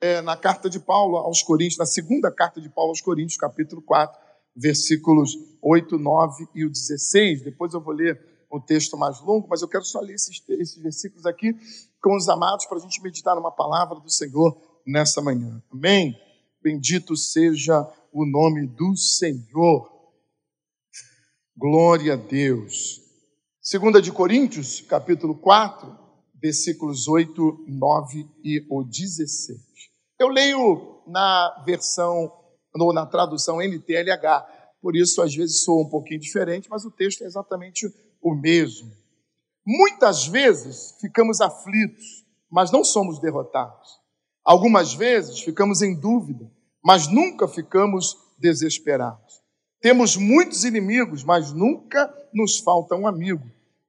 é, na carta de Paulo aos Coríntios, na segunda carta de Paulo aos Coríntios, capítulo 4, versículos 8, 9 e o 16. Depois eu vou ler um texto mais longo, mas eu quero só ler esses, esses versículos aqui com os amados para a gente meditar numa palavra do Senhor nessa manhã. Amém? Bendito seja o nome do Senhor. Glória a Deus. Segunda de Coríntios, capítulo 4, versículos 8, 9 e o 16. Eu leio na versão, ou na tradução NTLH, por isso às vezes sou um pouquinho diferente, mas o texto é exatamente o mesmo. Muitas vezes ficamos aflitos, mas não somos derrotados. Algumas vezes ficamos em dúvida, mas nunca ficamos desesperados. Temos muitos inimigos, mas nunca nos falta um amigo.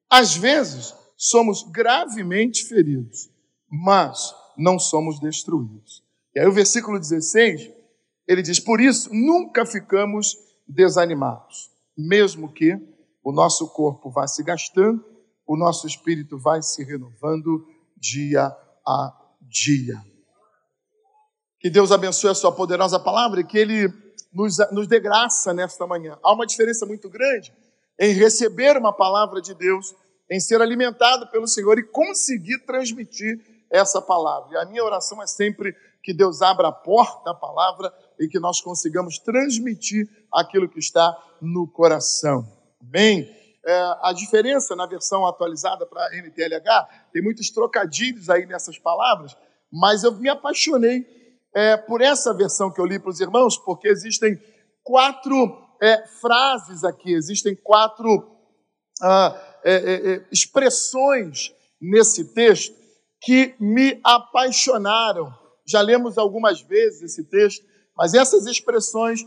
Às vezes somos gravemente feridos, mas não somos destruídos. Aí o versículo 16, ele diz: Por isso nunca ficamos desanimados, mesmo que o nosso corpo vá se gastando, o nosso espírito vai se renovando dia a dia. Que Deus abençoe a sua poderosa palavra e que Ele nos, nos dê graça nesta manhã. Há uma diferença muito grande em receber uma palavra de Deus, em ser alimentado pelo Senhor e conseguir transmitir essa palavra. E a minha oração é sempre que Deus abra a porta da palavra e que nós consigamos transmitir aquilo que está no coração. Amém? É, a diferença na versão atualizada para NTLH, tem muitos trocadilhos aí nessas palavras, mas eu me apaixonei é, por essa versão que eu li para os irmãos, porque existem quatro é, frases aqui, existem quatro ah, é, é, é, expressões nesse texto que me apaixonaram. Já lemos algumas vezes esse texto, mas essas expressões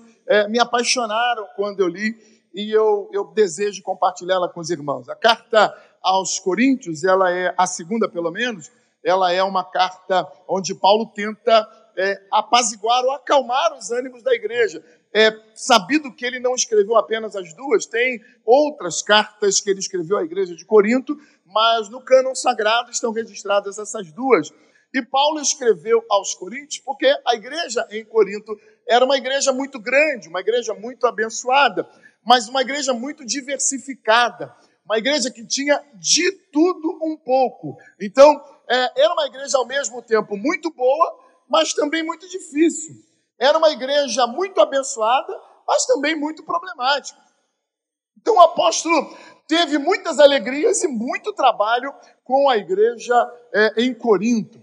me apaixonaram quando eu li e eu, eu desejo compartilhá-la com os irmãos. A carta aos Coríntios, ela é a segunda, pelo menos, ela é uma carta onde Paulo tenta é, apaziguar ou acalmar os ânimos da igreja. É, sabido que ele não escreveu apenas as duas, tem outras cartas que ele escreveu à igreja de Corinto, mas no cânon sagrado estão registradas essas duas. E Paulo escreveu aos Coríntios porque a igreja em Corinto era uma igreja muito grande, uma igreja muito abençoada, mas uma igreja muito diversificada, uma igreja que tinha de tudo um pouco. Então, é, era uma igreja ao mesmo tempo muito boa, mas também muito difícil. Era uma igreja muito abençoada, mas também muito problemática. Então o apóstolo teve muitas alegrias e muito trabalho com a igreja é, em Corinto.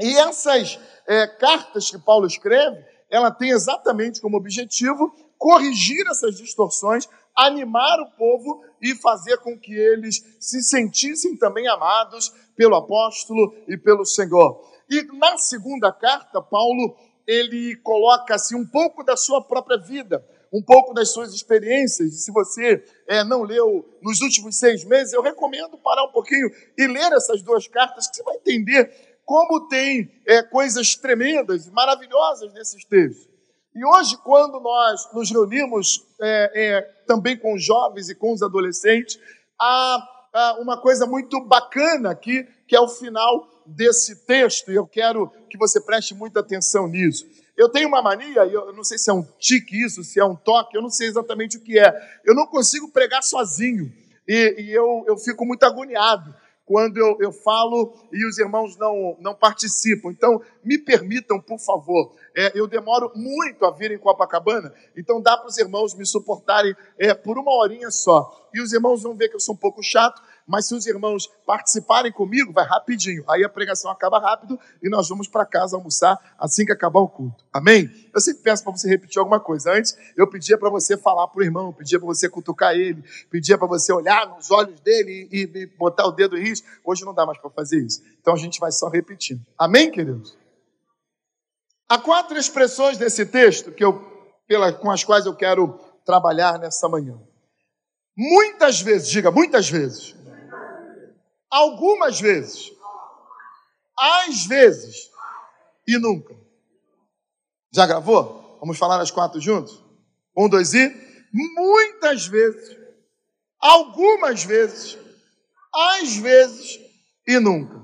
E essas é, cartas que Paulo escreve, ela tem exatamente como objetivo corrigir essas distorções, animar o povo e fazer com que eles se sentissem também amados pelo apóstolo e pelo Senhor. E na segunda carta, Paulo ele coloca assim um pouco da sua própria vida, um pouco das suas experiências. Se você é, não leu nos últimos seis meses, eu recomendo parar um pouquinho e ler essas duas cartas, que você vai entender como tem é, coisas tremendas, maravilhosas nesses textos. E hoje, quando nós nos reunimos é, é, também com os jovens e com os adolescentes, há, há uma coisa muito bacana aqui, que é o final desse texto, e eu quero que você preste muita atenção nisso. Eu tenho uma mania, eu não sei se é um tique isso, se é um toque, eu não sei exatamente o que é. Eu não consigo pregar sozinho, e, e eu, eu fico muito agoniado quando eu, eu falo e os irmãos não, não participam. Então, me permitam, por favor. É, eu demoro muito a vir em Copacabana, então dá para os irmãos me suportarem é, por uma horinha só. E os irmãos vão ver que eu sou um pouco chato, mas se os irmãos participarem comigo, vai rapidinho. Aí a pregação acaba rápido e nós vamos para casa almoçar assim que acabar o culto. Amém? Eu sempre peço para você repetir alguma coisa. Antes, eu pedia para você falar para o irmão, pedia para você cutucar ele, pedia para você olhar nos olhos dele e, e botar o dedo em risco. Hoje não dá mais para fazer isso. Então a gente vai só repetindo. Amém, queridos? Há quatro expressões desse texto que eu, pela, com as quais eu quero trabalhar nessa manhã. Muitas vezes, diga muitas vezes, algumas vezes, às vezes e nunca. Já gravou? Vamos falar as quatro juntos? Um, dois e. Muitas vezes, algumas vezes, às vezes e nunca.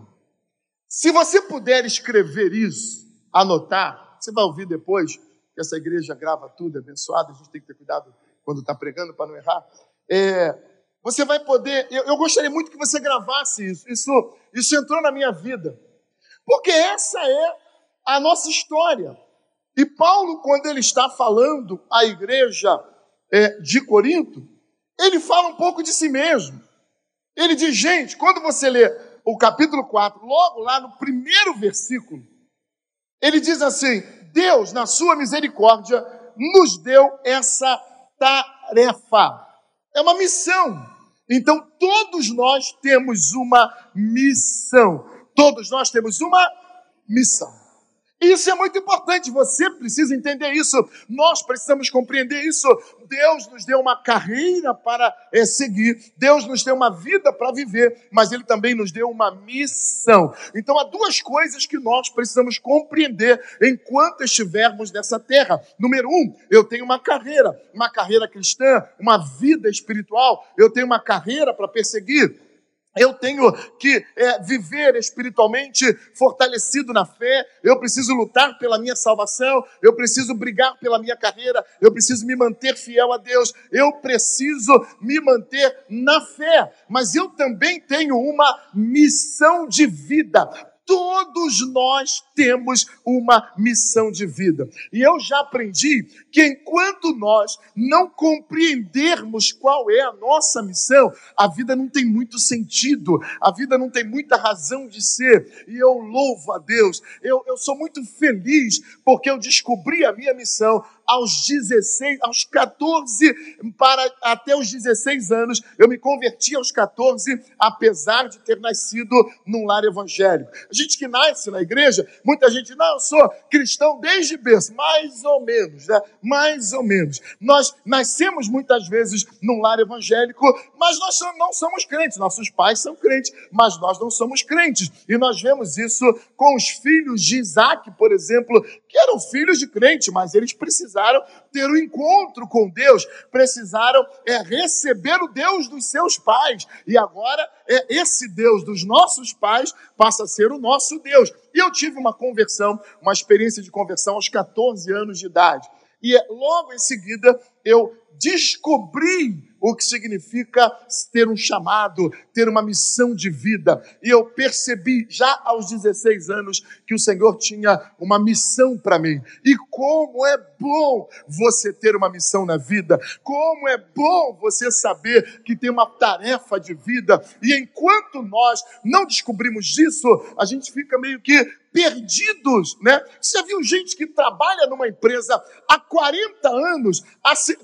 Se você puder escrever isso anotar, você vai ouvir depois, que essa igreja grava tudo, é abençoada, a gente tem que ter cuidado quando está pregando para não errar. É, você vai poder, eu, eu, gostaria muito que você gravasse isso. isso, isso entrou na minha vida, porque essa é a nossa história. E Paulo, quando ele está falando à igreja é, de Corinto, ele fala um pouco de si mesmo. Ele diz, gente, quando você lê o capítulo 4, logo lá no primeiro versículo, ele diz assim: Deus, na sua misericórdia, nos deu essa tarefa. É uma missão. Então, todos nós temos uma missão. Todos nós temos uma missão. Isso é muito importante, você precisa entender isso, nós precisamos compreender isso. Deus nos deu uma carreira para é, seguir, Deus nos deu uma vida para viver, mas Ele também nos deu uma missão. Então há duas coisas que nós precisamos compreender enquanto estivermos nessa terra. Número um, eu tenho uma carreira, uma carreira cristã, uma vida espiritual, eu tenho uma carreira para perseguir. Eu tenho que é, viver espiritualmente fortalecido na fé, eu preciso lutar pela minha salvação, eu preciso brigar pela minha carreira, eu preciso me manter fiel a Deus, eu preciso me manter na fé, mas eu também tenho uma missão de vida. Todos nós temos uma missão de vida. E eu já aprendi que enquanto nós não compreendermos qual é a nossa missão, a vida não tem muito sentido, a vida não tem muita razão de ser. E eu louvo a Deus, eu, eu sou muito feliz porque eu descobri a minha missão aos 16, aos 14, para até os 16 anos, eu me converti aos 14, apesar de ter nascido num lar evangélico. A gente que nasce na igreja, muita gente, não, eu sou cristão desde berço, mais ou menos, né? Mais ou menos. Nós nascemos muitas vezes num lar evangélico, mas nós não somos crentes. Nossos pais são crentes, mas nós não somos crentes. E nós vemos isso com os filhos de Isaac, por exemplo, que eram filhos de crente, mas eles precisaram ter um encontro com Deus, precisaram é, receber o Deus dos seus pais. E agora é esse Deus dos nossos pais passa a ser o nosso Deus. E eu tive uma conversão, uma experiência de conversão aos 14 anos de idade. E logo em seguida eu descobri o que significa ter um chamado, ter uma missão de vida. E eu percebi já aos 16 anos que o Senhor tinha uma missão para mim. E como é bom você ter uma missão na vida, como é bom você saber que tem uma tarefa de vida. E enquanto nós não descobrimos isso, a gente fica meio que perdidos, né? Você viu gente que trabalha numa empresa há 40 anos,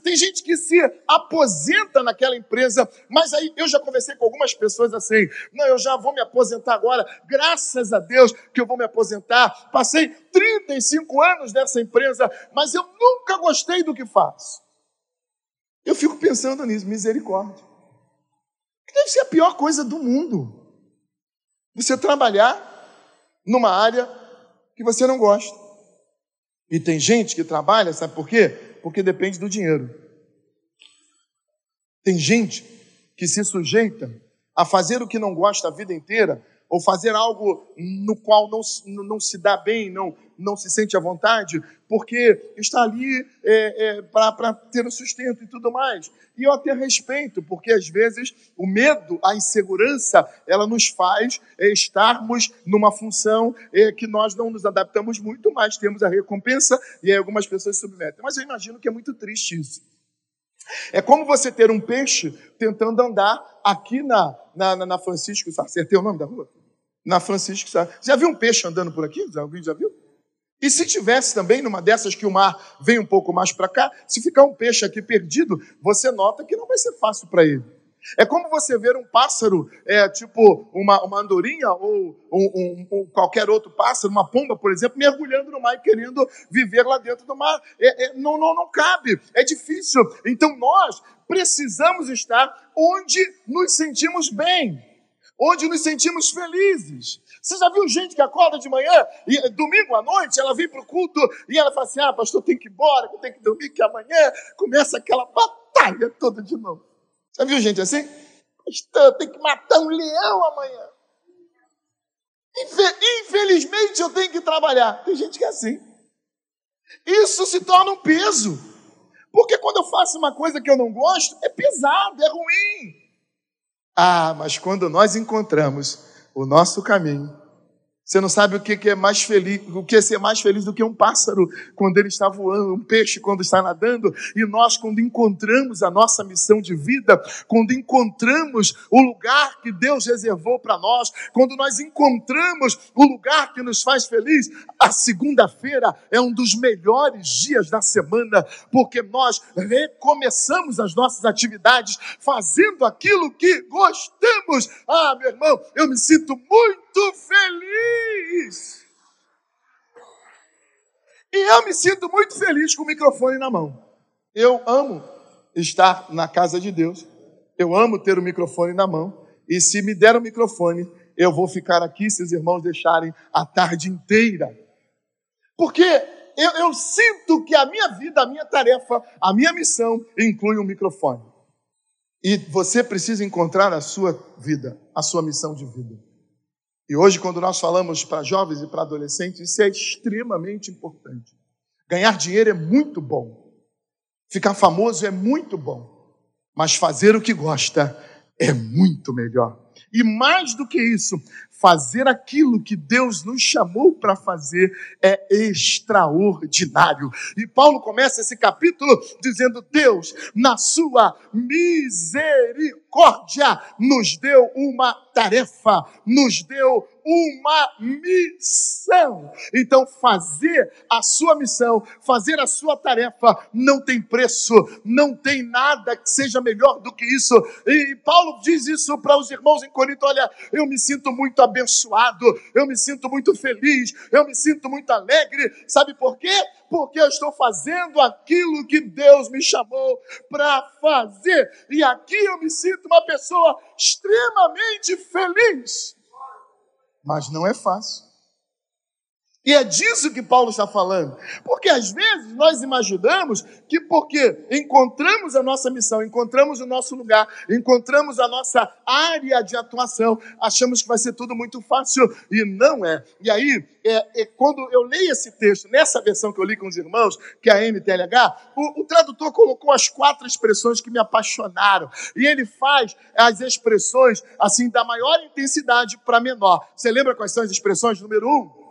tem gente que se aposenta naquela empresa, mas aí eu já conversei com algumas pessoas assim, não, eu já vou me aposentar agora, graças a Deus que eu vou me aposentar, passei 35 anos nessa empresa, mas eu nunca gostei do que faço. Eu fico pensando nisso, misericórdia. Que deve ser a pior coisa do mundo. Você trabalhar numa área que você não gosta. E tem gente que trabalha, sabe por quê? Porque depende do dinheiro. Tem gente que se sujeita a fazer o que não gosta a vida inteira, ou fazer algo no qual não, não se dá bem, não, não se sente à vontade, porque está ali é, é, para ter o sustento e tudo mais. E eu até respeito, porque às vezes o medo, a insegurança, ela nos faz é, estarmos numa função é, que nós não nos adaptamos muito, mas temos a recompensa e aí algumas pessoas submetem. Mas eu imagino que é muito triste isso. É como você ter um peixe tentando andar aqui na, na, na Francisco Sá. Acertei o nome da rua? Na Francisco Sá. Já viu um peixe andando por aqui? Já viu? E se tivesse também numa dessas que o mar vem um pouco mais para cá, se ficar um peixe aqui perdido, você nota que não vai ser fácil para ele. É como você ver um pássaro, é, tipo uma, uma andorinha ou um, um, um, qualquer outro pássaro, uma pomba, por exemplo, mergulhando no mar e querendo viver lá dentro do mar. É, é, não, não, não cabe, é difícil. Então nós precisamos estar onde nos sentimos bem, onde nos sentimos felizes. Você já viu gente que acorda de manhã e domingo à noite ela vem para o culto e ela fala assim: Ah, pastor, tem que ir embora, eu tenho que dormir, que amanhã começa aquela batalha toda de novo. Já viu gente assim? Pastor, tem que matar um leão amanhã. Infelizmente eu tenho que trabalhar. Tem gente que é assim. Isso se torna um peso. Porque quando eu faço uma coisa que eu não gosto, é pesado, é ruim. Ah, mas quando nós encontramos o nosso caminho, você não sabe o que é mais feliz, o que é ser mais feliz do que um pássaro quando ele está voando, um peixe quando está nadando, e nós quando encontramos a nossa missão de vida, quando encontramos o lugar que Deus reservou para nós, quando nós encontramos o lugar que nos faz feliz, a segunda-feira é um dos melhores dias da semana, porque nós recomeçamos as nossas atividades fazendo aquilo que gostamos. Ah, meu irmão, eu me sinto muito feliz feliz. E eu me sinto muito feliz com o microfone na mão. Eu amo estar na casa de Deus. Eu amo ter o microfone na mão. E se me der o microfone, eu vou ficar aqui se os irmãos deixarem a tarde inteira. Porque eu, eu, sinto que a minha vida, a minha tarefa, a minha missão inclui um microfone. E você precisa encontrar a sua vida, a sua missão de vida. E hoje, quando nós falamos para jovens e para adolescentes, isso é extremamente importante. Ganhar dinheiro é muito bom. Ficar famoso é muito bom. Mas fazer o que gosta é muito melhor. E mais do que isso, fazer aquilo que Deus nos chamou para fazer é extraordinário. E Paulo começa esse capítulo dizendo: Deus, na sua misericórdia, nos deu uma tarefa, nos deu uma missão. Então, fazer a sua missão, fazer a sua tarefa, não tem preço, não tem nada que seja melhor do que isso. E Paulo diz isso para os irmãos em Corinto: olha, eu me sinto muito abençoado, eu me sinto muito feliz, eu me sinto muito alegre. Sabe por quê? Porque eu estou fazendo aquilo que Deus me chamou para fazer. E aqui eu me sinto uma pessoa extremamente feliz mas não é fácil. E é disso que Paulo está falando. Porque às vezes nós imaginamos que porque encontramos a nossa missão, encontramos o nosso lugar, encontramos a nossa área de atuação, achamos que vai ser tudo muito fácil e não é. E aí, é, é, quando eu leio esse texto, nessa versão que eu li com os irmãos, que é a MTLH, o, o tradutor colocou as quatro expressões que me apaixonaram. E ele faz as expressões assim da maior intensidade para menor. Você lembra quais são as expressões? Número um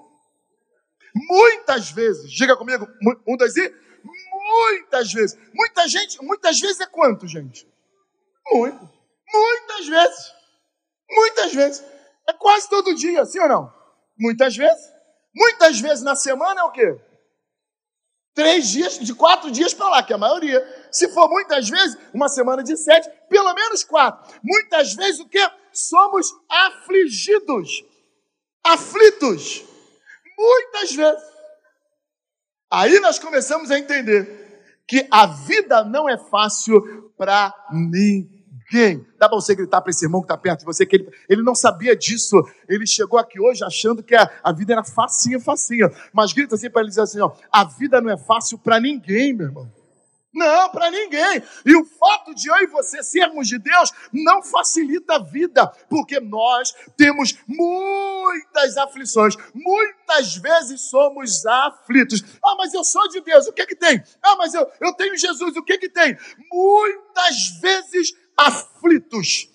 Muitas vezes, diga comigo, um, dois e. Muitas vezes. Muita gente, muitas vezes é quanto, gente? Muito. Muitas vezes. Muitas vezes. É quase todo dia, sim ou não? Muitas vezes. Muitas vezes na semana é o quê? Três dias, de quatro dias para lá, que é a maioria. Se for muitas vezes, uma semana de sete, pelo menos quatro. Muitas vezes o quê? Somos afligidos. Aflitos. Muitas vezes. Aí nós começamos a entender que a vida não é fácil para ninguém. Dá para você gritar para esse irmão que está perto de você que ele, ele não sabia disso. Ele chegou aqui hoje achando que a, a vida era facinha, facinha. Mas grita assim para ele dizer assim: ó, a vida não é fácil para ninguém, meu irmão. Não, para ninguém. E o fato de eu e você sermos de Deus não facilita a vida, porque nós temos muitas aflições. Muitas vezes somos aflitos. Ah, mas eu sou de Deus, o que que tem? Ah, mas eu, eu tenho Jesus, o que que tem? Muitas vezes aflitos.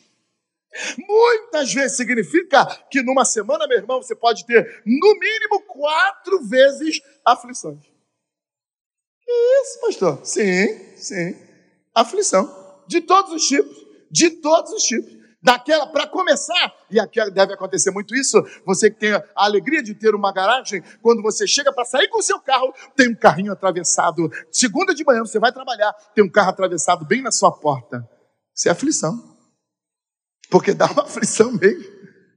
Muitas vezes significa que numa semana, meu irmão, você pode ter no mínimo quatro vezes aflições. Isso, pastor. Sim, sim. Aflição. De todos os tipos. De todos os tipos. Daquela, para começar, e aqui deve acontecer muito isso, você que tem a alegria de ter uma garagem, quando você chega para sair com o seu carro, tem um carrinho atravessado. Segunda de manhã, você vai trabalhar, tem um carro atravessado bem na sua porta. Isso é aflição. Porque dá uma aflição mesmo,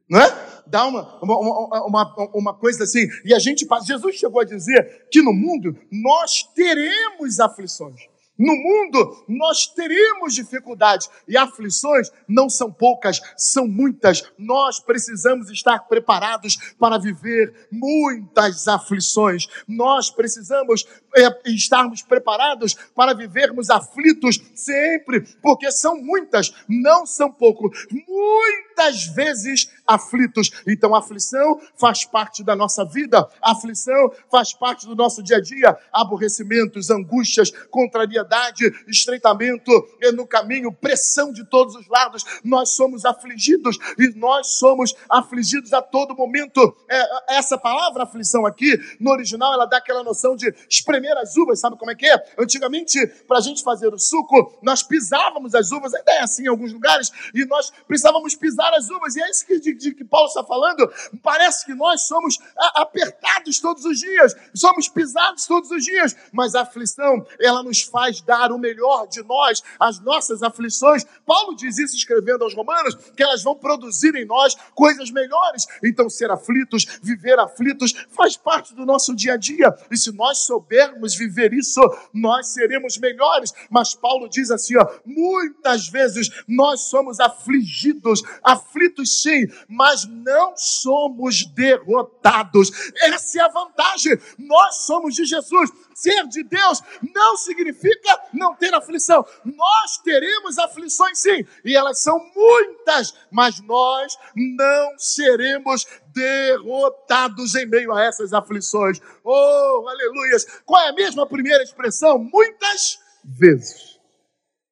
não é? Dá uma, uma, uma, uma coisa assim. E a gente passa. Jesus chegou a dizer que no mundo nós teremos aflições. No mundo nós teremos dificuldades e aflições não são poucas, são muitas. Nós precisamos estar preparados para viver muitas aflições. Nós precisamos é, estarmos preparados para vivermos aflitos sempre, porque são muitas, não são poucos. Muitas muitas vezes aflitos. Então, aflição faz parte da nossa vida, aflição faz parte do nosso dia a dia. Aborrecimentos, angústias, contrariedade, estreitamento no caminho, pressão de todos os lados. Nós somos afligidos e nós somos afligidos a todo momento. É, essa palavra aflição aqui, no original, ela dá aquela noção de espremer as uvas, sabe como é que é? Antigamente, para a gente fazer o suco, nós pisávamos as uvas, ainda é assim em alguns lugares, e nós precisávamos pisar as uvas, e é isso que, de, de que Paulo está falando. Parece que nós somos apertados todos os dias, somos pisados todos os dias, mas a aflição, ela nos faz dar o melhor de nós, as nossas aflições. Paulo diz isso escrevendo aos Romanos, que elas vão produzir em nós coisas melhores. Então, ser aflitos, viver aflitos, faz parte do nosso dia a dia, e se nós soubermos viver isso, nós seremos melhores. Mas Paulo diz assim: ó, muitas vezes nós somos afligidos, aflitos sim, mas não somos derrotados. Essa é a vantagem. Nós somos de Jesus. Ser de Deus não significa não ter aflição. Nós teremos aflições sim, e elas são muitas, mas nós não seremos derrotados em meio a essas aflições. Oh, aleluias! Qual é a mesma primeira expressão? Muitas vezes.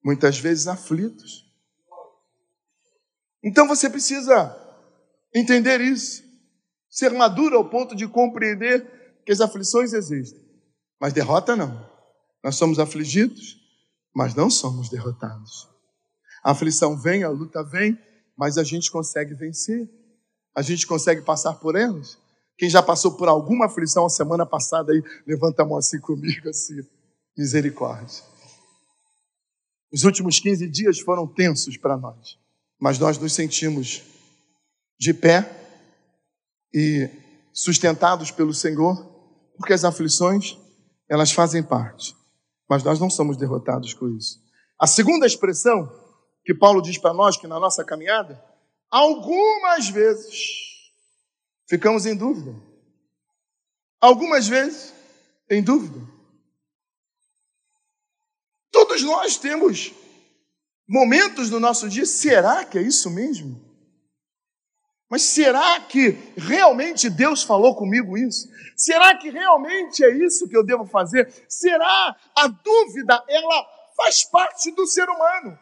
Muitas vezes aflitos. Então você precisa entender isso, ser maduro ao ponto de compreender que as aflições existem, mas derrota não. Nós somos afligidos, mas não somos derrotados. A aflição vem, a luta vem, mas a gente consegue vencer. A gente consegue passar por elas. Quem já passou por alguma aflição a semana passada aí, levanta a mão assim comigo, assim. Misericórdia. Os últimos 15 dias foram tensos para nós, mas nós nos sentimos de pé e sustentados pelo Senhor, porque as aflições, elas fazem parte, mas nós não somos derrotados com isso. A segunda expressão que Paulo diz para nós que na nossa caminhada, algumas vezes ficamos em dúvida. Algumas vezes em dúvida. Todos nós temos momentos no nosso dia, será que é isso mesmo? Mas será que realmente Deus falou comigo isso? Será que realmente é isso que eu devo fazer? Será a dúvida, ela faz parte do ser humano?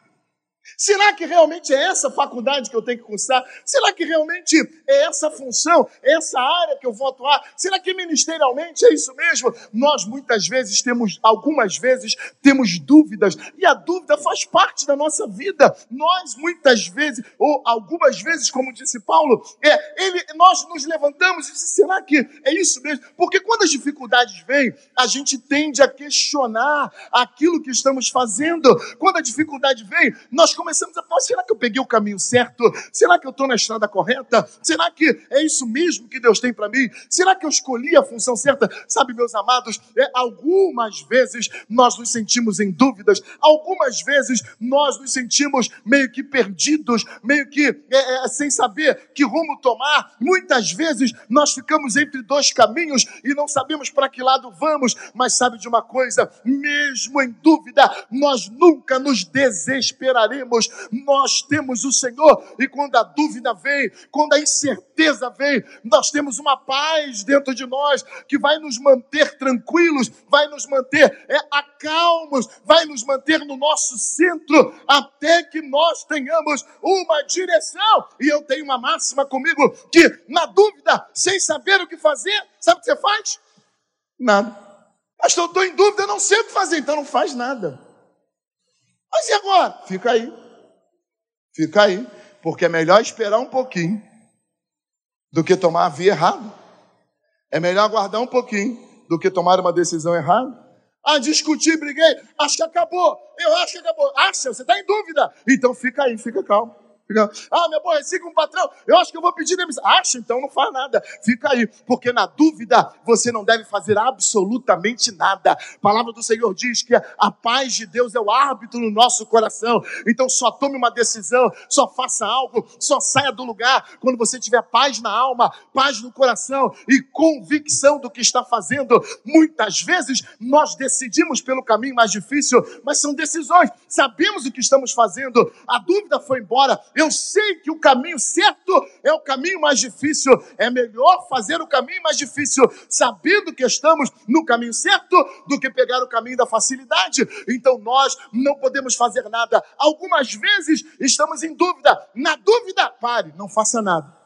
Será que realmente é essa faculdade que eu tenho que cursar? Será que realmente é essa função, é essa área que eu vou atuar? Será que ministerialmente é isso mesmo? Nós muitas vezes temos, algumas vezes, temos dúvidas, e a dúvida faz parte da nossa vida. Nós muitas vezes, ou algumas vezes, como disse Paulo, é, ele, nós nos levantamos e dizemos, será que é isso mesmo? Porque quando as dificuldades vêm, a gente tende a questionar aquilo que estamos fazendo. Quando a dificuldade vem, nós começamos a falar: será que eu peguei o caminho certo? Será que eu estou na estrada correta? Será que é isso mesmo que Deus tem para mim? Será que eu escolhi a função certa? Sabe, meus amados, é, algumas vezes nós nos sentimos em dúvidas, algumas vezes nós nos sentimos meio que perdidos, meio que é, é, sem saber que rumo tomar. Muitas vezes nós ficamos entre dois caminhos e não sabemos para que lado vamos, mas sabe de uma coisa? Mesmo em dúvida, nós nunca nos desesperaremos nós temos o Senhor, e quando a dúvida vem, quando a incerteza vem, nós temos uma paz dentro de nós que vai nos manter tranquilos, vai nos manter é, acalmos, vai nos manter no nosso centro, até que nós tenhamos uma direção. E eu tenho uma máxima comigo que, na dúvida, sem saber o que fazer, sabe o que você faz? Nada. Pastor, eu estou em dúvida, eu não sei o que fazer, então não faz nada. Mas e agora? Fica aí. Fica aí. Porque é melhor esperar um pouquinho do que tomar a via errada. É melhor aguardar um pouquinho do que tomar uma decisão errada. Ah, discutir, briguei, acho que acabou. Eu acho que acabou. Acha, você está em dúvida. Então fica aí, fica calmo. Ah, me aborreci com o patrão, eu acho que eu vou pedir demissão. Acha, então não faz nada. Fica aí, porque na dúvida você não deve fazer absolutamente nada. A palavra do Senhor diz que a paz de Deus é o árbitro no nosso coração. Então só tome uma decisão, só faça algo, só saia do lugar quando você tiver paz na alma, paz no coração e convicção do que está fazendo. Muitas vezes nós decidimos pelo caminho mais difícil, mas são decisões. Sabemos o que estamos fazendo. A dúvida foi embora Eu sei que o caminho certo é o caminho mais difícil. É melhor fazer o caminho mais difícil, sabendo que estamos no caminho certo, do que pegar o caminho da facilidade. Então nós não podemos fazer nada. Algumas vezes estamos em dúvida. Na dúvida, pare, não faça nada.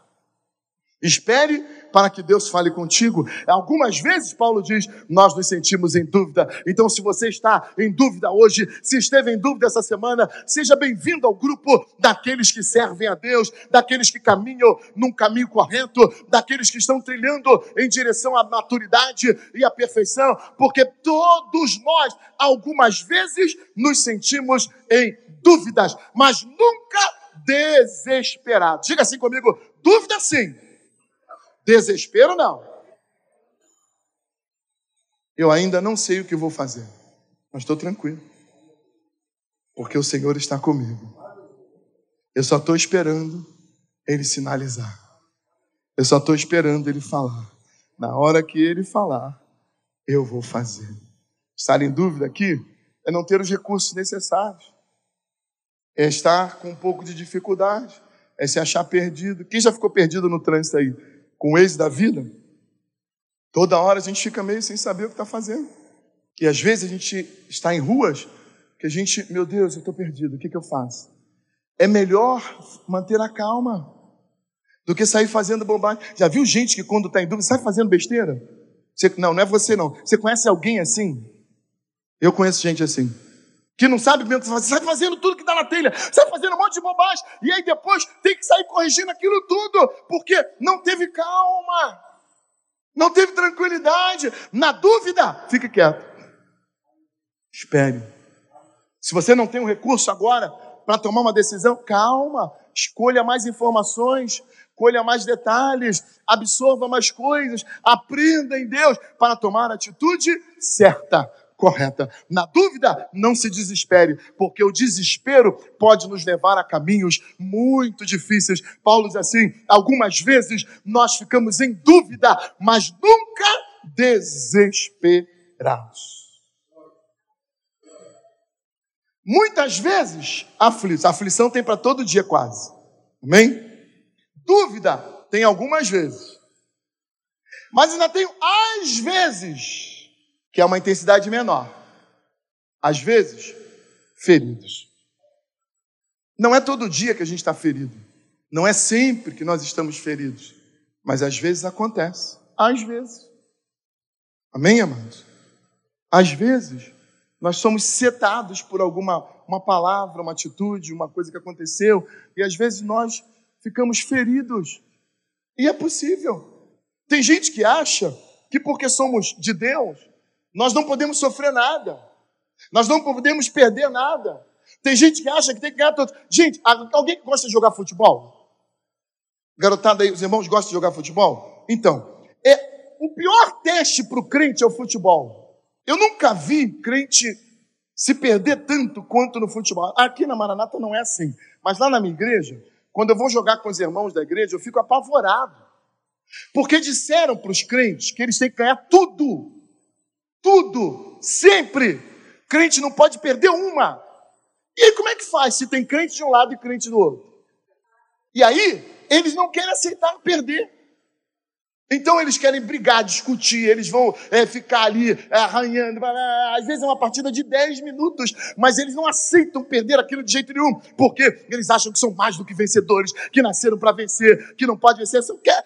Espere para que Deus fale contigo. Algumas vezes, Paulo diz, nós nos sentimos em dúvida. Então, se você está em dúvida hoje, se esteve em dúvida essa semana, seja bem-vindo ao grupo daqueles que servem a Deus, daqueles que caminham num caminho correto, daqueles que estão trilhando em direção à maturidade e à perfeição, porque todos nós, algumas vezes, nos sentimos em dúvidas, mas nunca desesperados. Diga assim comigo: dúvida sim Desespero não. Eu ainda não sei o que vou fazer, mas estou tranquilo, porque o Senhor está comigo. Eu só estou esperando Ele sinalizar. Eu só estou esperando Ele falar. Na hora que Ele falar, eu vou fazer. Estar em dúvida aqui é não ter os recursos necessários, é estar com um pouco de dificuldade, é se achar perdido. Quem já ficou perdido no trânsito aí? Com o ex da vida, toda hora a gente fica meio sem saber o que está fazendo. E às vezes a gente está em ruas que a gente, meu Deus, eu estou perdido, o que, que eu faço? É melhor manter a calma do que sair fazendo bobagem. Já viu gente que quando está em dúvida sai fazendo besteira? Você, não, não é você não. Você conhece alguém assim? Eu conheço gente assim que não sabe mesmo o que fazer, sai fazendo tudo que dá na telha, sai fazendo um monte de bobagem, e aí depois tem que sair corrigindo aquilo tudo, porque não teve calma, não teve tranquilidade. Na dúvida, fique quieto. Espere. Se você não tem um recurso agora para tomar uma decisão, calma, escolha mais informações, colha mais detalhes, absorva mais coisas, aprenda em Deus para tomar a atitude certa correta. Na dúvida, não se desespere, porque o desespero pode nos levar a caminhos muito difíceis. Paulo diz assim: algumas vezes nós ficamos em dúvida, mas nunca desesperados. Muitas vezes, aflição. Aflição tem para todo dia quase. Amém? Dúvida tem algumas vezes. Mas ainda tem às vezes que é uma intensidade menor. Às vezes, feridos. Não é todo dia que a gente está ferido. Não é sempre que nós estamos feridos. Mas às vezes acontece. Às vezes. Amém, amados? Às vezes, nós somos setados por alguma uma palavra, uma atitude, uma coisa que aconteceu, e às vezes nós ficamos feridos. E é possível. Tem gente que acha que porque somos de Deus, nós não podemos sofrer nada. Nós não podemos perder nada. Tem gente que acha que tem que ganhar tudo. Gente, alguém que gosta de jogar futebol? Garotada aí, os irmãos gostam de jogar futebol? Então, é o pior teste para o crente é o futebol. Eu nunca vi crente se perder tanto quanto no futebol. Aqui na Maranata não é assim. Mas lá na minha igreja, quando eu vou jogar com os irmãos da igreja, eu fico apavorado. Porque disseram para os crentes que eles têm que ganhar tudo tudo, sempre. Crente não pode perder uma. E aí, como é que faz se tem crente de um lado e crente do outro? E aí, eles não querem aceitar perder. Então eles querem brigar, discutir, eles vão é, ficar ali é, arranhando. Às vezes é uma partida de 10 minutos, mas eles não aceitam perder aquilo de jeito nenhum, porque eles acham que são mais do que vencedores, que nasceram para vencer, que não pode vencer.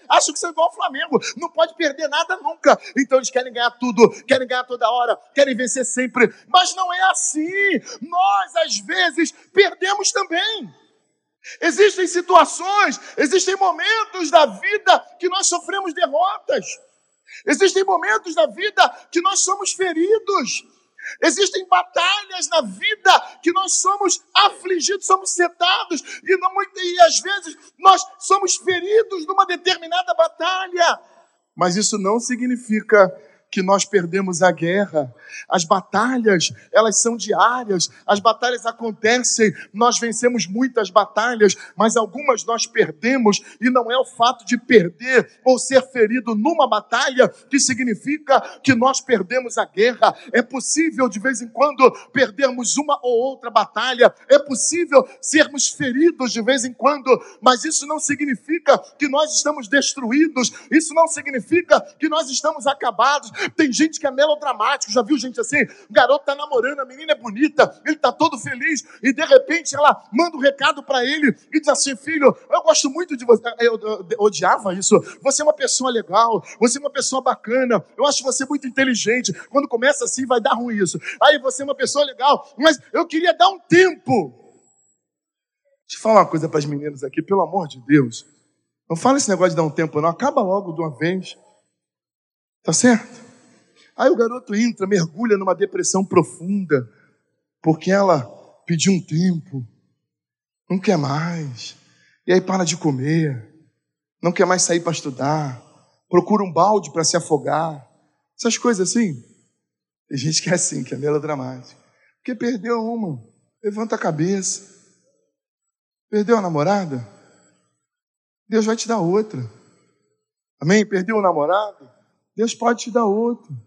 Acham que são igual ao Flamengo, não pode perder nada nunca. Então eles querem ganhar tudo, querem ganhar toda hora, querem vencer sempre. Mas não é assim. Nós, às vezes, perdemos também. Existem situações, existem momentos da vida que nós sofremos derrotas. Existem momentos da vida que nós somos feridos. Existem batalhas na vida que nós somos afligidos, somos setados, e, não, e às vezes nós somos feridos numa determinada batalha. Mas isso não significa que nós perdemos a guerra. As batalhas, elas são diárias, as batalhas acontecem, nós vencemos muitas batalhas, mas algumas nós perdemos, e não é o fato de perder ou ser ferido numa batalha que significa que nós perdemos a guerra. É possível, de vez em quando, perdermos uma ou outra batalha, é possível sermos feridos de vez em quando, mas isso não significa que nós estamos destruídos, isso não significa que nós estamos acabados. Tem gente que é melodramático, já viu gente assim? O garoto tá namorando, a menina é bonita, ele tá todo feliz e de repente ela manda um recado para ele e diz assim: "Filho, eu gosto muito de você". Eu, eu, eu odiava isso. Você é uma pessoa legal, você é uma pessoa bacana. Eu acho você muito inteligente. Quando começa assim vai dar ruim isso. Aí você é uma pessoa legal, mas eu queria dar um tempo. Deixa eu falar uma coisa para as meninas aqui, pelo amor de Deus. Não fala esse negócio de dar um tempo, não. Acaba logo de uma vez. Tá certo? Aí o garoto entra, mergulha numa depressão profunda, porque ela pediu um tempo, não quer mais, e aí para de comer, não quer mais sair para estudar, procura um balde para se afogar, essas coisas assim. Tem gente que é assim, que é melodramática. Porque perdeu uma, levanta a cabeça. Perdeu a namorada? Deus vai te dar outra. Amém? Perdeu o namorado? Deus pode te dar outro.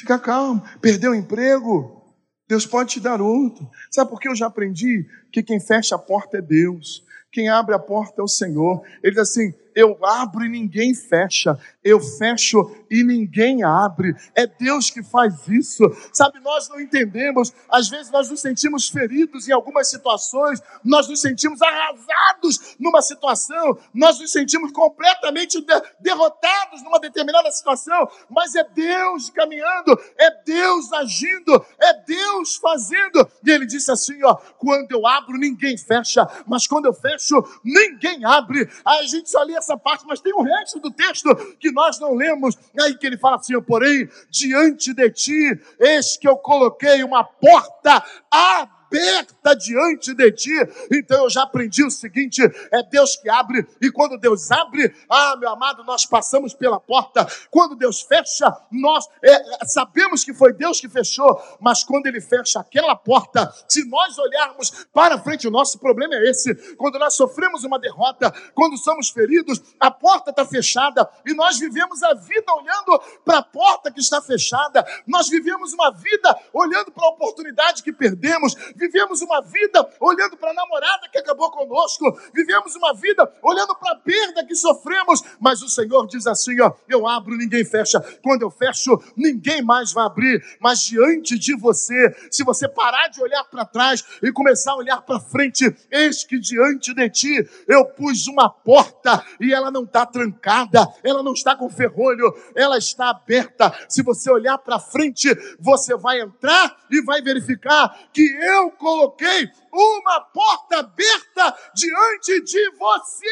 Fica calmo. Perdeu o emprego? Deus pode te dar outro. Sabe por que eu já aprendi que quem fecha a porta é Deus? Quem abre a porta é o Senhor. Ele diz assim: eu abro e ninguém fecha, eu fecho e ninguém abre. É Deus que faz isso. Sabe, nós não entendemos, às vezes nós nos sentimos feridos em algumas situações, nós nos sentimos arrasados numa situação, nós nos sentimos completamente de derrotados numa determinada situação, mas é Deus caminhando, é Deus agindo, é Deus fazendo. E ele disse assim: ó, quando eu abro, ninguém fecha, mas quando eu fecho, ninguém abre. Aí a gente só lia essa parte, mas tem o resto do texto que nós não lemos. Aí que ele fala assim: porém, diante de ti, eis que eu coloquei uma porta aberta aberta diante de ti. Então eu já aprendi o seguinte: é Deus que abre, e quando Deus abre, ah, meu amado, nós passamos pela porta. Quando Deus fecha, nós é, sabemos que foi Deus que fechou, mas quando Ele fecha aquela porta, se nós olharmos para frente, o nosso problema é esse. Quando nós sofremos uma derrota, quando somos feridos, a porta está fechada e nós vivemos a vida olhando para a porta que está fechada. Nós vivemos uma vida olhando para a oportunidade que perdemos, vivemos uma vida olhando para a namorada que acabou conosco, vivemos uma vida olhando para a perda que sofremos, mas o Senhor diz assim: ó, eu abro, ninguém fecha. Quando eu fecho, ninguém mais vai abrir. Mas diante de você, se você parar de olhar para trás e começar a olhar para frente, eis que diante de ti eu pus uma porta e ela não está trancada, ela não está com ferrolho, ela está aberta. Se você olhar para frente, você vai entrar e vai verificar que eu coloquei uma porta aberta diante de você.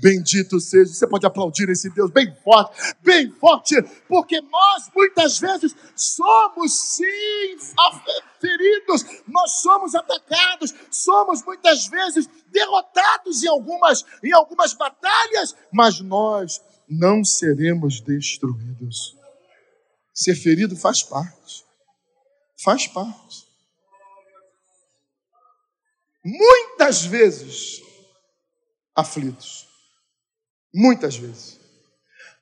Bendito seja, você pode aplaudir esse Deus bem forte, bem forte, porque nós muitas vezes somos sim feridos, nós somos atacados, somos muitas vezes derrotados em algumas, em algumas batalhas, mas nós não seremos destruídos. Ser ferido faz parte. Faz parte. Muitas vezes aflitos. Muitas vezes.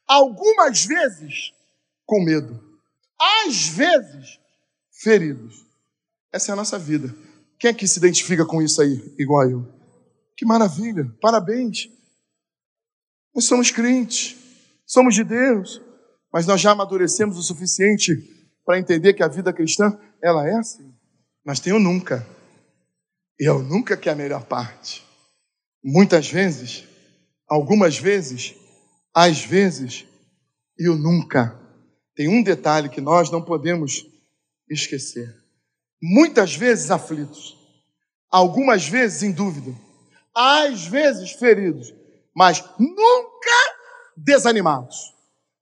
Algumas vezes com medo. Às vezes feridos. Essa é a nossa vida. Quem é que se identifica com isso aí, igual eu? Que maravilha, parabéns. Nós somos crentes, somos de Deus, mas nós já amadurecemos o suficiente para entender que a vida cristã, ela é assim. Mas tem o nunca. E é o nunca que é a melhor parte. Muitas vezes, algumas vezes, às vezes, e o nunca. Tem um detalhe que nós não podemos esquecer. Muitas vezes aflitos, algumas vezes em dúvida, às vezes feridos, mas nunca desanimados.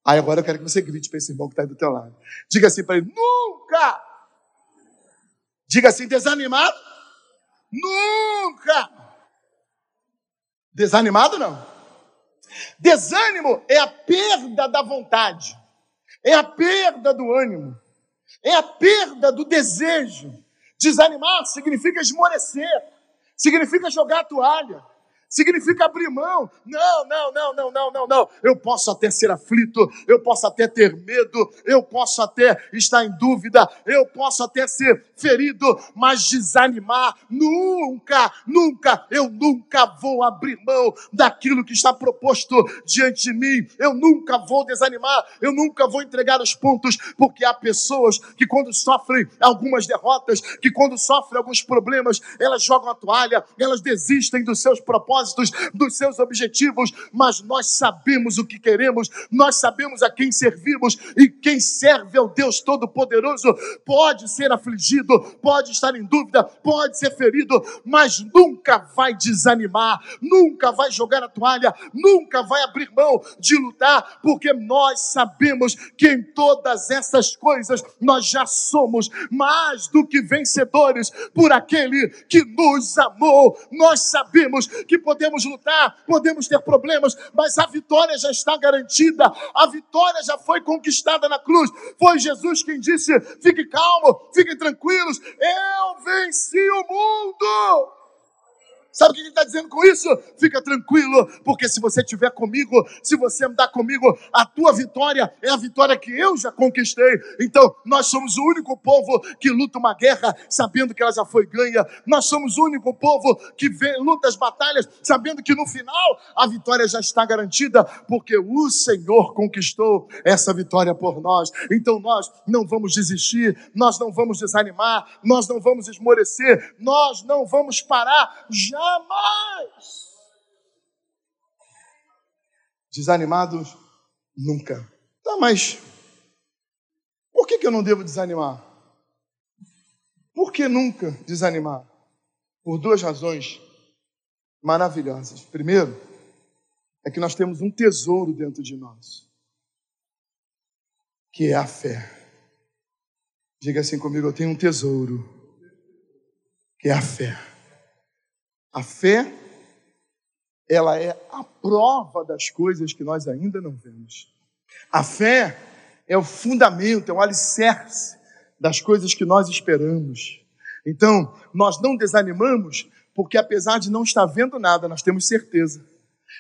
Aí agora eu quero que você grite para esse irmão que está aí do teu lado. Diga assim para ele, nunca. Diga assim, desanimado? Nunca. Desanimado não. Desânimo é a perda da vontade, é a perda do ânimo, é a perda do desejo. Desanimar significa esmorecer, significa jogar a toalha, significa abrir mão. Não, não, não, não, não, não, não. Eu posso até ser aflito, eu posso até ter medo, eu posso até estar em dúvida, eu posso até ser ferido, mas desanimar nunca, nunca, eu nunca vou abrir mão daquilo que está proposto diante de mim. Eu nunca vou desanimar, eu nunca vou entregar os pontos, porque há pessoas que quando sofrem algumas derrotas, que quando sofrem alguns problemas, elas jogam a toalha, elas desistem dos seus propósitos dos seus objetivos, mas nós sabemos o que queremos, nós sabemos a quem servimos e quem serve ao Deus Todo-Poderoso pode ser afligido, pode estar em dúvida, pode ser ferido, mas nunca vai desanimar, nunca vai jogar a toalha, nunca vai abrir mão de lutar, porque nós sabemos que em todas essas coisas nós já somos mais do que vencedores por aquele que nos amou. Nós sabemos que podemos lutar, podemos ter problemas, mas a vitória já está garantida, a vitória já foi conquistada na cruz. Foi Jesus quem disse: fique calmo, fiquem tranquilos, eu venci o mundo. Sabe o que ele está dizendo com isso? Fica tranquilo, porque se você estiver comigo, se você andar comigo, a tua vitória é a vitória que eu já conquistei. Então, nós somos o único povo que luta uma guerra sabendo que ela já foi ganha. Nós somos o único povo que vê, luta as batalhas sabendo que no final a vitória já está garantida, porque o Senhor conquistou essa vitória por nós. Então, nós não vamos desistir, nós não vamos desanimar, nós não vamos esmorecer, nós não vamos parar. Já Jamais! Desanimados? Nunca. Tá, mas por que, que eu não devo desanimar? Por que nunca desanimar? Por duas razões maravilhosas. Primeiro, é que nós temos um tesouro dentro de nós, que é a fé. Diga assim comigo: eu tenho um tesouro, que é a fé. A fé, ela é a prova das coisas que nós ainda não vemos. A fé é o fundamento, é o alicerce das coisas que nós esperamos. Então, nós não desanimamos, porque apesar de não estar vendo nada, nós temos certeza.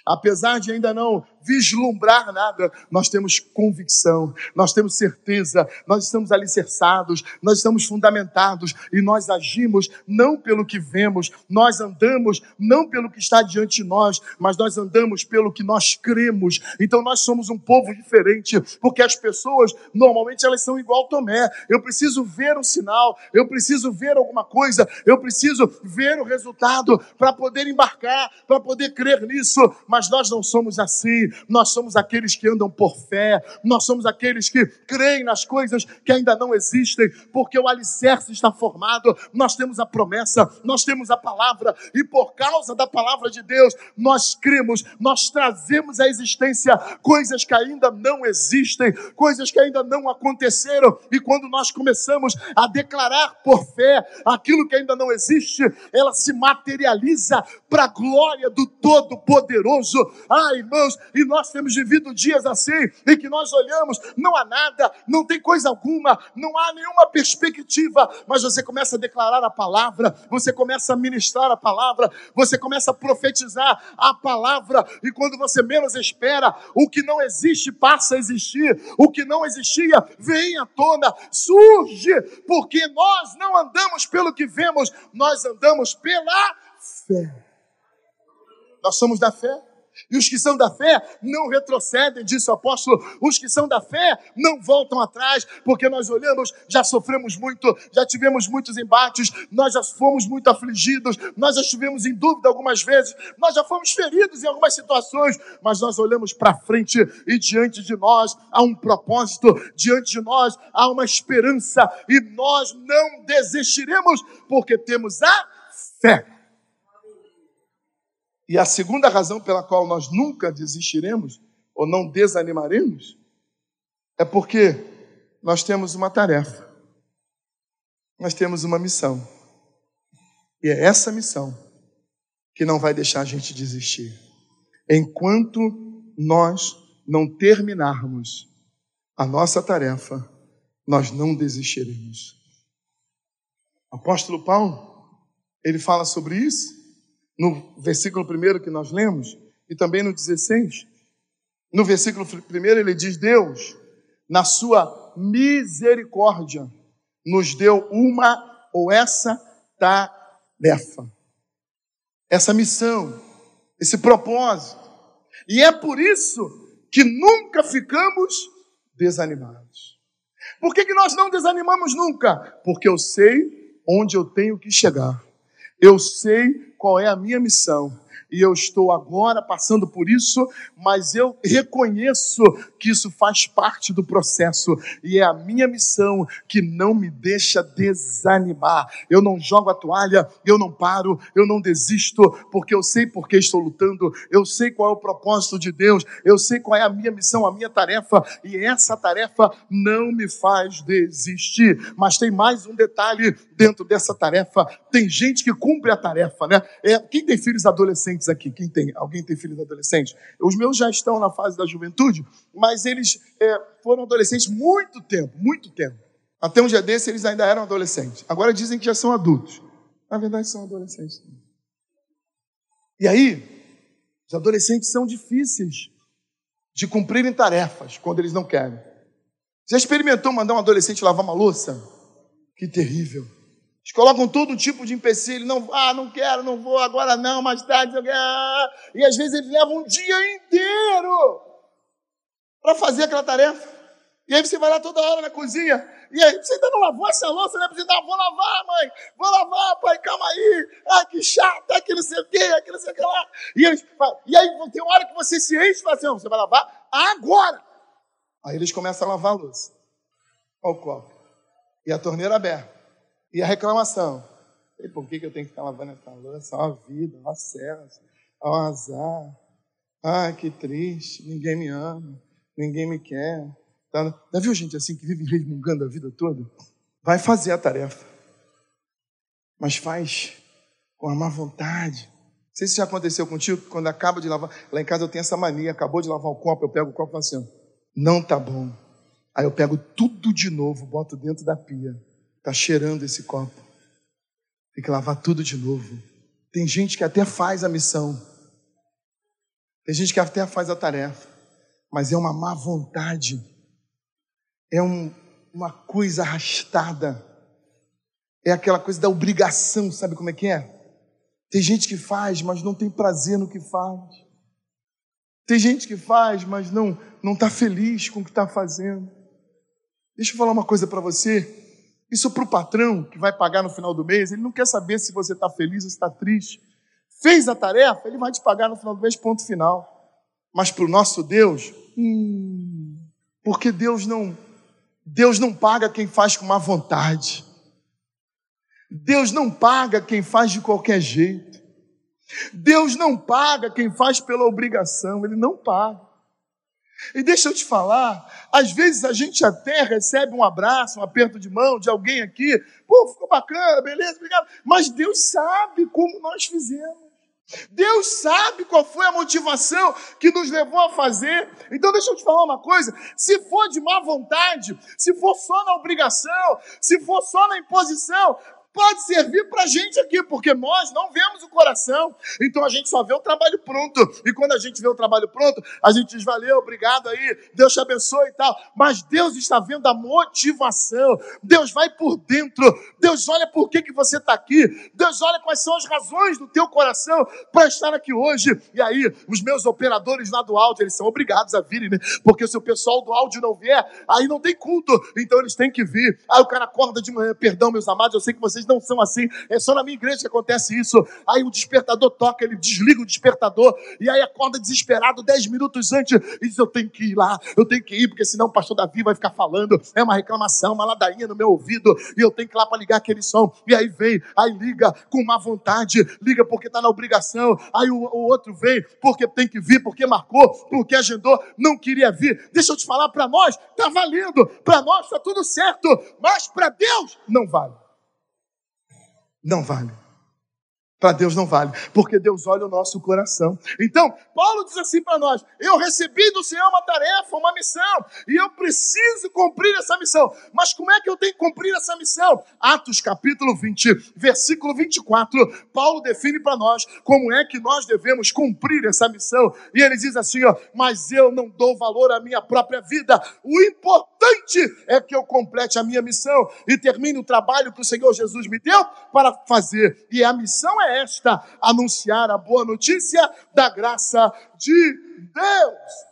Apesar de ainda não vislumbrar nada, nós temos convicção, nós temos certeza, nós estamos alicerçados, nós estamos fundamentados e nós agimos não pelo que vemos, nós andamos não pelo que está diante de nós, mas nós andamos pelo que nós cremos. Então nós somos um povo diferente, porque as pessoas normalmente elas são igual Tomé. Eu preciso ver um sinal, eu preciso ver alguma coisa, eu preciso ver o resultado para poder embarcar, para poder crer nisso, mas nós não somos assim nós somos aqueles que andam por fé, nós somos aqueles que creem nas coisas que ainda não existem, porque o alicerce está formado, nós temos a promessa, nós temos a palavra, e por causa da palavra de Deus, nós cremos, nós trazemos à existência coisas que ainda não existem, coisas que ainda não aconteceram, e quando nós começamos a declarar por fé aquilo que ainda não existe, ela se materializa para a glória do Todo-Poderoso. Ah, irmãos, e nós temos vivido dias assim, em que nós olhamos, não há nada, não tem coisa alguma, não há nenhuma perspectiva, mas você começa a declarar a palavra, você começa a ministrar a palavra, você começa a profetizar a palavra, e quando você menos espera, o que não existe passa a existir, o que não existia vem à tona, surge, porque nós não andamos pelo que vemos, nós andamos pela fé. Nós somos da fé. E os que são da fé não retrocedem, disse o apóstolo. Os que são da fé não voltam atrás, porque nós olhamos, já sofremos muito, já tivemos muitos embates, nós já fomos muito afligidos, nós já estivemos em dúvida algumas vezes, nós já fomos feridos em algumas situações, mas nós olhamos para frente e diante de nós há um propósito, diante de nós há uma esperança e nós não desistiremos, porque temos a fé. E a segunda razão pela qual nós nunca desistiremos ou não desanimaremos é porque nós temos uma tarefa, nós temos uma missão. E é essa missão que não vai deixar a gente desistir. Enquanto nós não terminarmos a nossa tarefa, nós não desistiremos. O apóstolo Paulo, ele fala sobre isso no versículo primeiro que nós lemos e também no 16. No versículo primeiro ele diz: Deus, na sua misericórdia, nos deu uma ou essa tarefa, essa missão, esse propósito. E é por isso que nunca ficamos desanimados. Por que, que nós não desanimamos nunca? Porque eu sei onde eu tenho que chegar. Eu sei qual é a minha missão e eu estou agora passando por isso, mas eu reconheço que isso faz parte do processo e é a minha missão que não me deixa desanimar. Eu não jogo a toalha, eu não paro, eu não desisto, porque eu sei por que estou lutando, eu sei qual é o propósito de Deus, eu sei qual é a minha missão, a minha tarefa, e essa tarefa não me faz desistir. Mas tem mais um detalhe dentro dessa tarefa: tem gente que cumpre a tarefa, né? É, quem tem filhos adolescentes? aqui? Quem tem? Alguém tem filhos adolescentes? Os meus já estão na fase da juventude, mas eles é, foram adolescentes muito tempo, muito tempo. Até um dia desse eles ainda eram adolescentes. Agora dizem que já são adultos. Na verdade são adolescentes. E aí, os adolescentes são difíceis de cumprirem tarefas quando eles não querem. Já experimentou mandar um adolescente lavar uma louça? Que terrível. Eles colocam todo tipo de empecilho, não, ah, não quero, não vou, agora não, mais tarde, eu ah, e às vezes eles levam um dia inteiro para fazer aquela tarefa. E aí você vai lá toda hora na cozinha, e aí você ainda não lavou essa louça, né? Você não, vou lavar, mãe, vou lavar, pai, calma aí, ah, que chato, ah, que não sei o quê, ah, que não sei o que lá. E, eles, e aí tem uma hora que você se enche e fala assim, você vai lavar agora. Aí eles começam a lavar a louça. Olha o copo. E a torneira aberta. E a reclamação. E por que, eu tenho que ficar lavando essa louça? Ó, a vida, ó, céus, ó, azar. Ai, que triste, ninguém me ama, ninguém me quer. Tá? Já viu gente assim que vive resmungando a vida toda? Vai fazer a tarefa, mas faz com a má vontade. Não sei se já aconteceu contigo, quando acaba de lavar, lá em casa eu tenho essa mania, acabou de lavar o copo, eu pego o copo e falo assim, não tá bom. Aí eu pego tudo de novo, boto dentro da pia. Está cheirando esse copo. Tem que lavar tudo de novo. Tem gente que até faz a missão. Tem gente que até faz a tarefa. Mas é uma má vontade. É um, uma coisa arrastada. É aquela coisa da obrigação, sabe como é que é? Tem gente que faz, mas não tem prazer no que faz. Tem gente que faz, mas não não está feliz com o que está fazendo. Deixa eu falar uma coisa para você. Isso para o patrão que vai pagar no final do mês, ele não quer saber se você está feliz ou está triste. Fez a tarefa, ele vai te pagar no final do mês, ponto final. Mas para o nosso Deus, hum, porque Deus não, Deus não paga quem faz com má vontade. Deus não paga quem faz de qualquer jeito. Deus não paga quem faz pela obrigação, Ele não paga. E deixa eu te falar, às vezes a gente até recebe um abraço, um aperto de mão de alguém aqui, pô, ficou bacana, beleza, obrigado. Mas Deus sabe como nós fizemos. Deus sabe qual foi a motivação que nos levou a fazer. Então, deixa eu te falar uma coisa: se for de má vontade, se for só na obrigação, se for só na imposição, pode servir para a gente aqui, porque nós não vemos o coração, então a gente só vê o trabalho pronto. E quando a gente vê o trabalho pronto, a gente diz valeu, obrigado aí, Deus te abençoe e tal. Mas Deus está vendo a motivação, Deus vai por dentro, Deus olha por que, que você está aqui, Deus olha quais são as razões do teu coração para estar aqui hoje. E aí, os meus operadores lá do áudio, eles são obrigados a virem, né? Porque se o pessoal do áudio não vier, aí não tem culto, então eles têm que vir. Aí o cara acorda de manhã, perdão, meus amados, eu sei que vocês vocês não são assim. É só na minha igreja que acontece isso. Aí o despertador toca, ele desliga o despertador e aí acorda desesperado dez minutos antes e diz: Eu tenho que ir lá, eu tenho que ir, porque senão o pastor Davi vai ficar falando. É uma reclamação, uma ladainha no meu ouvido e eu tenho que ir lá para ligar aquele som. E aí vem, aí liga com má vontade, liga porque está na obrigação. Aí o, o outro vem porque tem que vir, porque marcou, porque agendou, não queria vir. Deixa eu te falar, para nós está valendo, para nós está tudo certo, mas para Deus não vale não vale. Para Deus não vale, porque Deus olha o nosso coração. Então, Paulo diz assim para nós: Eu recebi do Senhor uma tarefa, uma missão, e eu preciso cumprir essa missão. Mas como é que eu tenho que cumprir essa missão? Atos capítulo 20, versículo 24, Paulo define para nós como é que nós devemos cumprir essa missão. E ele diz assim: ó, Mas eu não dou valor à minha própria vida, o importante é que eu complete a minha missão e termine o trabalho que o Senhor Jesus me deu para fazer. E a missão é esta: anunciar a boa notícia da graça de Deus.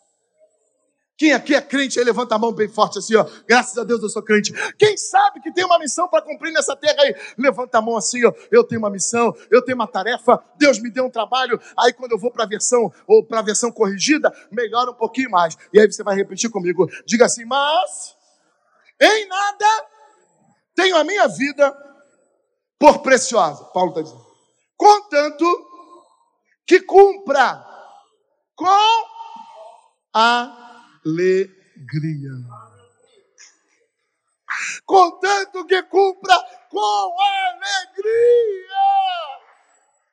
Quem aqui é crente, aí levanta a mão bem forte assim, ó. Graças a Deus eu sou crente. Quem sabe que tem uma missão para cumprir nessa terra aí? Levanta a mão assim, ó. Eu tenho uma missão, eu tenho uma tarefa, Deus me deu um trabalho. Aí quando eu vou para a versão ou para a versão corrigida, melhora um pouquinho mais. E aí você vai repetir comigo. Diga assim: "Mas em nada tenho a minha vida por preciosa". Paulo está dizendo contanto que cumpra com alegria. Contanto que cumpra com alegria.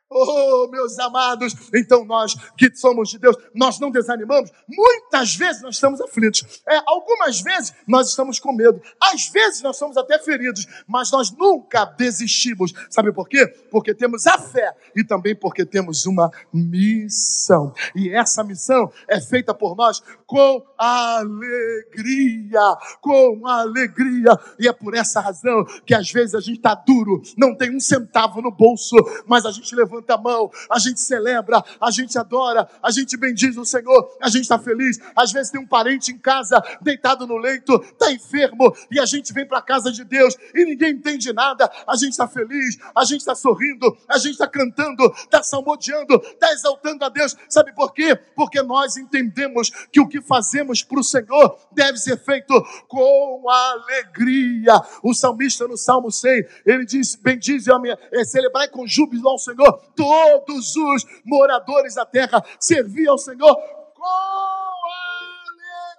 Oh, meus amados, então nós que somos de Deus, nós não desanimamos. Muitas vezes nós estamos aflitos. É, algumas vezes nós estamos com medo. Às vezes nós somos até feridos, mas nós nunca desistimos. Sabe por quê? Porque temos a fé e também porque temos uma missão. E essa missão é feita por nós com alegria, com alegria. E é por essa razão que às vezes a gente está duro, não tem um centavo no bolso, mas a gente levanta levanta a mão, a gente celebra, a gente adora, a gente bendiz o Senhor, a gente está feliz. Às vezes tem um parente em casa, deitado no leito, está enfermo, e a gente vem para a casa de Deus e ninguém entende nada. A gente está feliz, a gente está sorrindo, a gente está cantando, está salmodiando, está exaltando a Deus. Sabe por quê? Porque nós entendemos que o que fazemos para o Senhor deve ser feito com alegria. O salmista no Salmo 100, ele diz: Bendize a minha, é, celebrai com júbilo ao Senhor todos os moradores da terra serviam ao Senhor com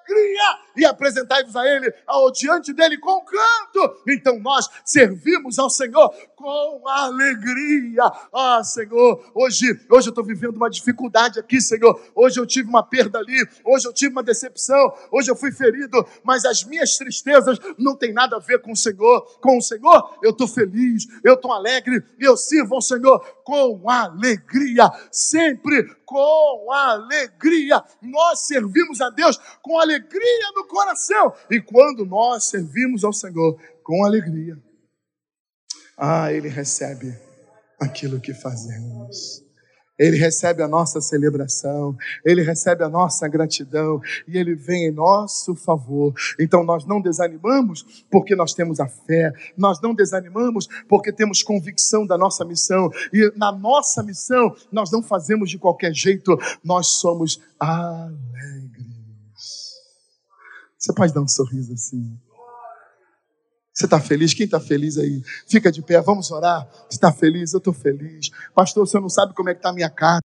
alegria e apresentai-vos a Ele ao diante dele com canto. Então nós servimos ao Senhor com alegria. Ah, Senhor, hoje, hoje eu estou vivendo uma dificuldade aqui, Senhor. Hoje eu tive uma perda ali, hoje eu tive uma decepção, hoje eu fui ferido, mas as minhas tristezas não tem nada a ver com o Senhor. Com o Senhor, eu estou feliz, eu estou alegre e eu sirvo ao Senhor com alegria, sempre com alegria. Nós servimos a Deus com alegria no coração. E quando nós servimos ao Senhor com alegria, ah, Ele recebe aquilo que fazemos. Ele recebe a nossa celebração, Ele recebe a nossa gratidão e Ele vem em nosso favor. Então nós não desanimamos porque nós temos a fé, nós não desanimamos porque temos convicção da nossa missão e na nossa missão nós não fazemos de qualquer jeito, nós somos alegres. Você pode dar um sorriso assim. Você está feliz? Quem está feliz aí? Fica de pé, vamos orar. Você está feliz? Eu estou feliz. Pastor, você não sabe como é que está a minha casa.